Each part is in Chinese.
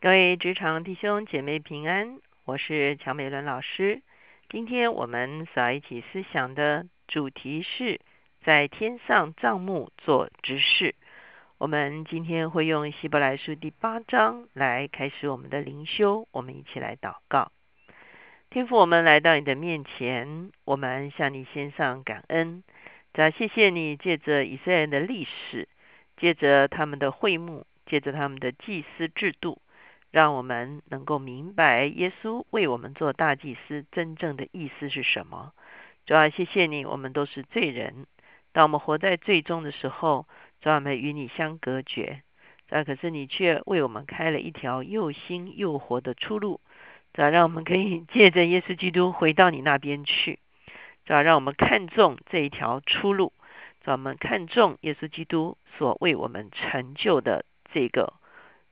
各位职场弟兄姐妹平安，我是乔美伦老师。今天我们所一起思想的主题是在天上帐幕做执事。我们今天会用希伯来书第八章来开始我们的灵修。我们一起来祷告，天父，我们来到你的面前，我们向你献上感恩。再谢谢你借着以色列人的历史，借着他们的会幕，借着他们的祭司制度。让我们能够明白耶稣为我们做大祭司真正的意思是什么。主要谢谢你，我们都是罪人。当我们活在罪中的时候，主要我们与你相隔绝。啊可是你却为我们开了一条又新又活的出路。主要让我们可以借着耶稣基督回到你那边去。主要让我们看重这一条出路。主要我们看重耶稣基督所为我们成就的这个。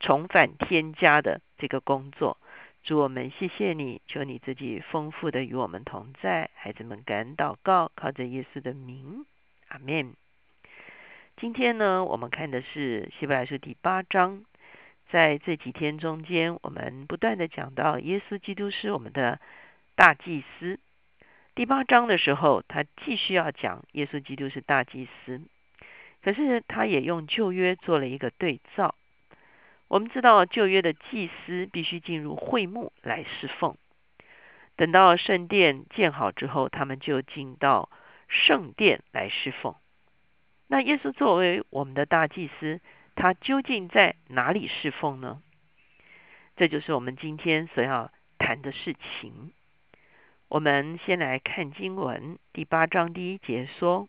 重返天家的这个工作，主我们谢谢你，求你自己丰富的与我们同在，孩子们感恩祷告，靠着耶稣的名，阿门。今天呢，我们看的是希伯来书第八章，在这几天中间，我们不断的讲到耶稣基督是我们的大祭司。第八章的时候，他继续要讲耶稣基督是大祭司，可是他也用旧约做了一个对照。我们知道旧约的祭司必须进入会幕来侍奉，等到圣殿建好之后，他们就进到圣殿来侍奉。那耶稣作为我们的大祭司，他究竟在哪里侍奉呢？这就是我们今天所要谈的事情。我们先来看经文第八章第一节说，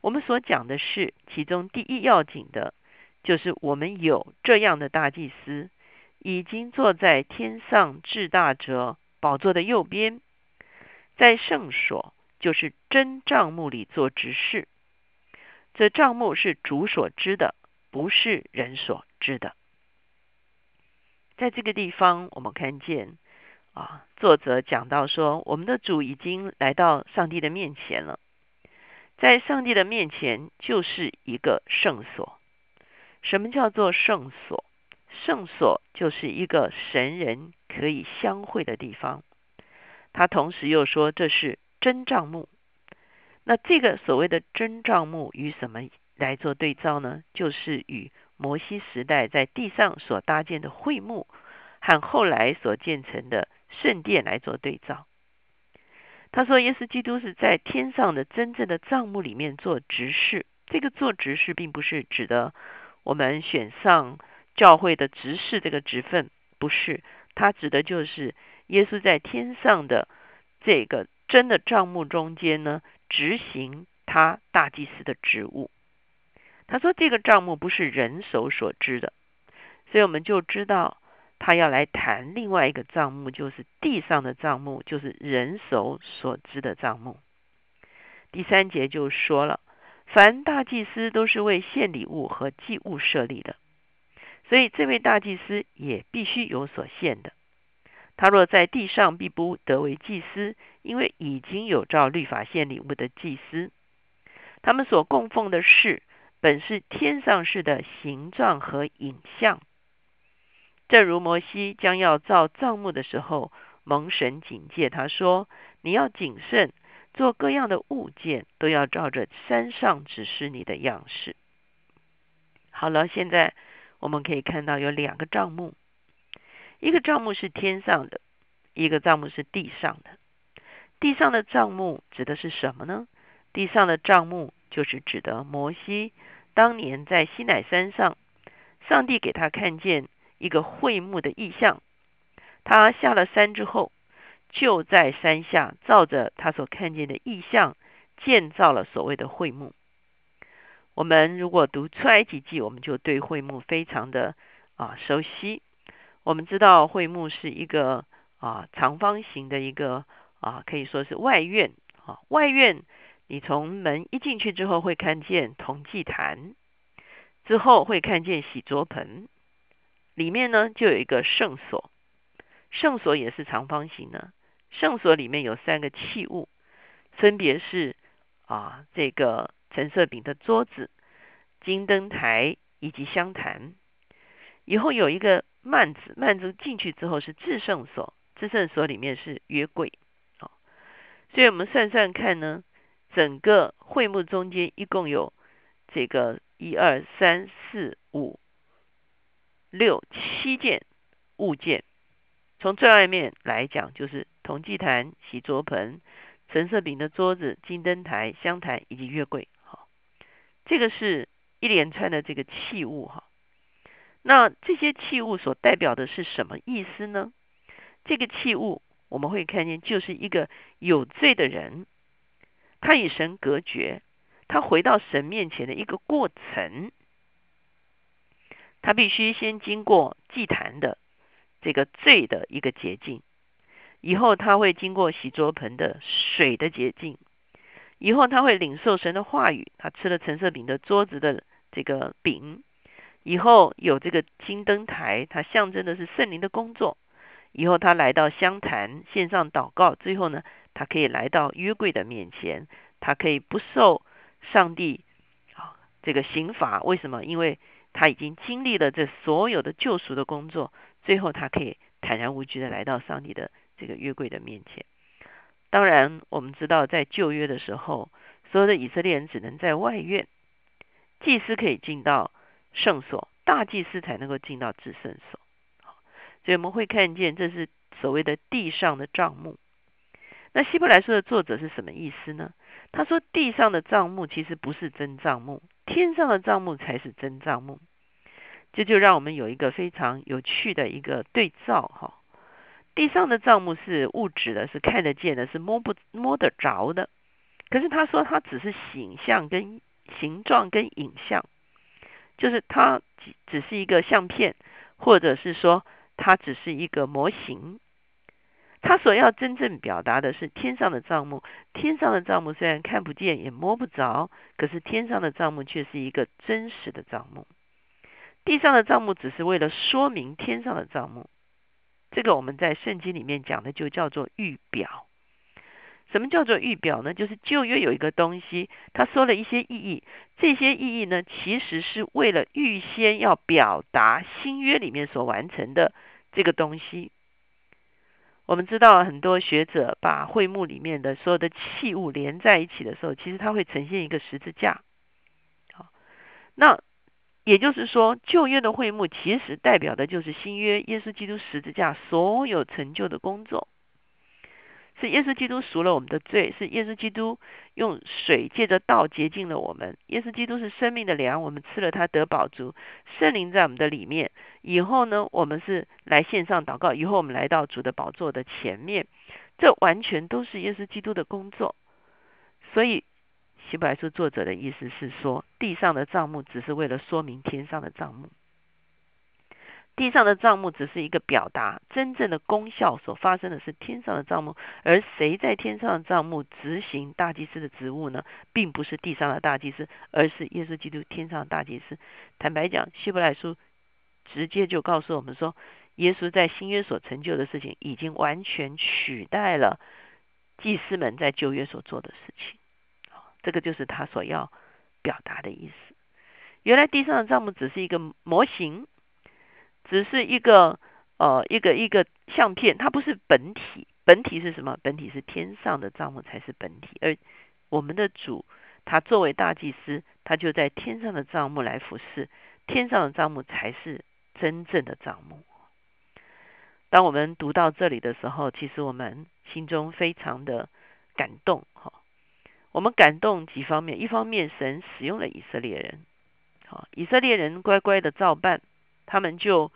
我们所讲的是其中第一要紧的。就是我们有这样的大祭司，已经坐在天上至大者宝座的右边，在圣所，就是真帐幕里做执事。这帐幕是主所知的，不是人所知的。在这个地方，我们看见啊，作者讲到说，我们的主已经来到上帝的面前了，在上帝的面前就是一个圣所。什么叫做圣所？圣所就是一个神人可以相会的地方。他同时又说这是真帐幕。那这个所谓的真帐幕与什么来做对照呢？就是与摩西时代在地上所搭建的会幕和后来所建成的圣殿来做对照。他说，耶稣基督是在天上的真正的帐幕里面做执事。这个做执事，并不是指的。我们选上教会的执事这个职分，不是他指的就是耶稣在天上的这个真的账目中间呢，执行他大祭司的职务。他说这个账目不是人手所知的，所以我们就知道他要来谈另外一个账目，就是地上的账目，就是人手所知的账目。第三节就说了。凡大祭司都是为献礼物和祭物设立的，所以这位大祭司也必须有所献的。他若在地上，必不得为祭司，因为已经有照律法献礼物的祭司。他们所供奉的事，本是天上式的形状和影像。正如摩西将要造帐幕的时候，蒙神警戒他说：“你要谨慎。”做各样的物件都要照着山上指示你的样式。好了，现在我们可以看到有两个账目，一个账目是天上的，一个账目是地上的。地上的账目指的是什么呢？地上的账目就是指的摩西当年在西乃山上，上帝给他看见一个会幕的意象，他下了山之后。就在山下，照着他所看见的意象，建造了所谓的会幕。我们如果读出埃及记，我们就对会幕非常的啊熟悉。我们知道会幕是一个啊长方形的一个啊可以说是外院啊外院。你从门一进去之后，会看见铜祭坛，之后会看见洗濯盆，里面呢就有一个圣所，圣所也是长方形的。圣所里面有三个器物，分别是啊这个橙色饼的桌子、金灯台以及香坛。以后有一个幔子，幔子进去之后是至圣所，至圣所里面是约柜。好，所以我们算算看呢，整个会幕中间一共有这个一二三四五六七件物件。从最外面来讲，就是铜祭坛、洗桌盆、橙色饼的桌子、金灯台、香坛以及月柜。好，这个是一连串的这个器物哈。那这些器物所代表的是什么意思呢？这个器物我们会看见，就是一个有罪的人，他与神隔绝，他回到神面前的一个过程。他必须先经过祭坛的。这个罪的一个捷径，以后他会经过洗桌盆的水的洁净，以后他会领受神的话语，他吃了橙色饼的桌子的这个饼，以后有这个金灯台，它象征的是圣灵的工作，以后他来到香坛线上祷告，最后呢，他可以来到约柜的面前，他可以不受上帝啊这个刑罚，为什么？因为他已经经历了这所有的救赎的工作。最后，他可以坦然无惧的来到上帝的这个约柜的面前。当然，我们知道在旧约的时候，所有的以色列人只能在外院，祭司可以进到圣所，大祭司才能够进到至圣所。所以我们会看见，这是所谓的地上的帐幕。那希伯来书的作者是什么意思呢？他说，地上的帐幕其实不是真帐幕，天上的帐幕才是真帐幕。这就让我们有一个非常有趣的一个对照哈。地上的账目是物质的，是看得见的，是摸不摸得着的。可是他说，它只是形象跟形状跟影像，就是它只只是一个相片，或者是说它只是一个模型。他所要真正表达的是天上的账目。天上的账目虽然看不见也摸不着，可是天上的账目却是一个真实的账目。地上的账目只是为了说明天上的账目，这个我们在圣经里面讲的就叫做预表。什么叫做预表呢？就是旧约有一个东西，他说了一些意义，这些意义呢，其实是为了预先要表达新约里面所完成的这个东西。我们知道很多学者把会幕里面的所有的器物连在一起的时候，其实它会呈现一个十字架。好，那。也就是说，旧约的会幕其实代表的就是新约耶稣基督十字架所有成就的工作，是耶稣基督赎了我们的罪，是耶稣基督用水借着道洁净了我们。耶稣基督是生命的粮，我们吃了他得饱足。圣灵在我们的里面，以后呢，我们是来线上祷告，以后我们来到主的宝座的前面，这完全都是耶稣基督的工作，所以。希伯来书作者的意思是说，地上的账目只是为了说明天上的账目，地上的账目只是一个表达，真正的功效所发生的是天上的账目。而谁在天上的账目执行大祭司的职务呢？并不是地上的大祭司，而是耶稣基督天上的大祭司。坦白讲，希伯来书直接就告诉我们说，耶稣在新约所成就的事情，已经完全取代了祭司们在旧约所做的事情。这个就是他所要表达的意思。原来地上的账目只是一个模型，只是一个呃一个一个相片，它不是本体。本体是什么？本体是天上的账目才是本体。而我们的主，他作为大祭司，他就在天上的账目来服侍，天上的账目才是真正的账目。当我们读到这里的时候，其实我们心中非常的感动，哈。我们感动几方面，一方面神使用了以色列人，好，以色列人乖乖的照办，他们就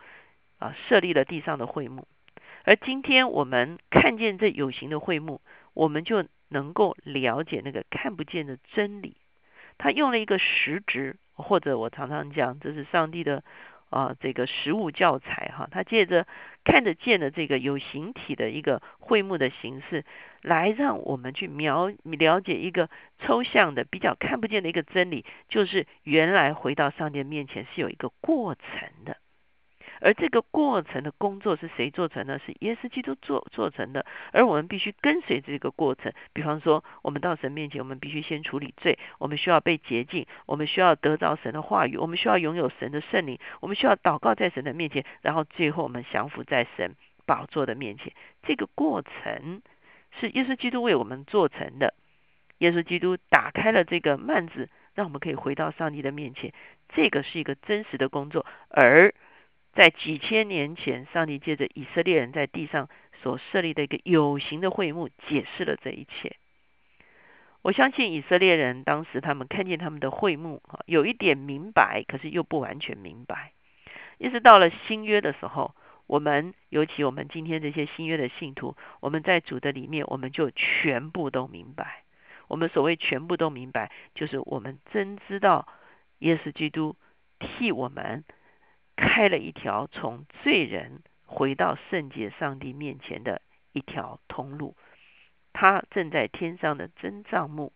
啊设立了地上的会幕。而今天我们看见这有形的会幕，我们就能够了解那个看不见的真理。他用了一个实质，或者我常常讲，这是上帝的。啊，这个实物教材哈，他借着看得见的这个有形体的一个会幕的形式，来让我们去描了解一个抽象的、比较看不见的一个真理，就是原来回到上帝面前是有一个过程的，而这个过程的工作是谁做成的？是耶稣基督做做成的。而我们必须跟随这个过程。比方说，我们到神面前，我们必须先处理罪，我们需要被洁净，我们需要得到神的话语，我们需要拥有神的圣灵，我们需要祷告在神的面前，然后最后我们降服在神宝座的面前。这个过程是耶稣基督为我们做成的。耶稣基督打开了这个幔子，让我们可以回到上帝的面前。这个是一个真实的工作，而在几千年前，上帝借着以色列人在地上所设立的一个有形的会幕，解释了这一切。我相信以色列人当时他们看见他们的会幕，有一点明白，可是又不完全明白。一直到了新约的时候，我们尤其我们今天这些新约的信徒，我们在主的里面，我们就全部都明白。我们所谓全部都明白，就是我们真知道。耶稣基督替我们开了一条从罪人回到圣洁上帝面前的一条通路。他正在天上的真帐幕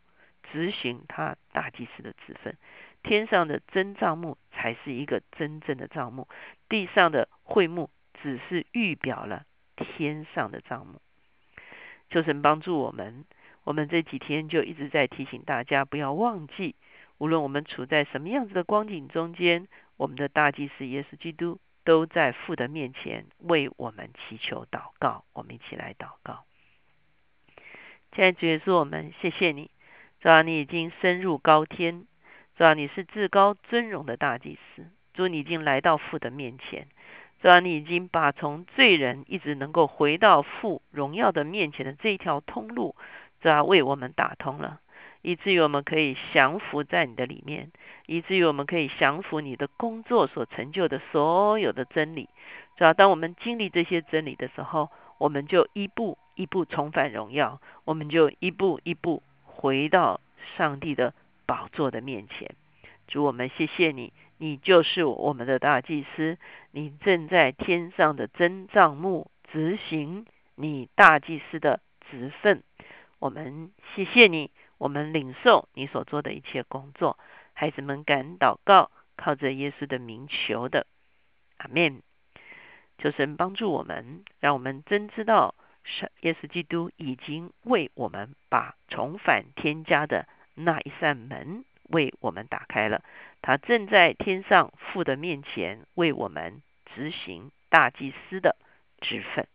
执行他大祭司的职分。天上的真帐幕才是一个真正的帐幕，地上的会幕只是预表了天上的帐幕。求神帮助我们，我们这几天就一直在提醒大家不要忘记。无论我们处在什么样子的光景中间，我们的大祭司耶稣基督都在父的面前为我们祈求祷告。我们一起来祷告。亲爱的主耶稣，我们谢谢你，主啊，你已经升入高天，主啊，你是至高尊荣的大祭司，主你已经来到父的面前，主啊，你已经把从罪人一直能够回到父荣耀的面前的这一条通路，主啊，为我们打通了。以至于我们可以降服在你的里面，以至于我们可以降服你的工作所成就的所有的真理。主要当我们经历这些真理的时候，我们就一步一步重返荣耀，我们就一步一步回到上帝的宝座的面前。主，我们谢谢你，你就是我们的大祭司，你正在天上的真帐幕执行你大祭司的职分。我们谢谢你。我们领受你所做的一切工作，孩子们敢祷告，靠着耶稣的名求的，阿门。求神帮助我们，让我们真知道，是耶稣基督已经为我们把重返天家的那一扇门为我们打开了。他正在天上父的面前为我们执行大祭司的职分。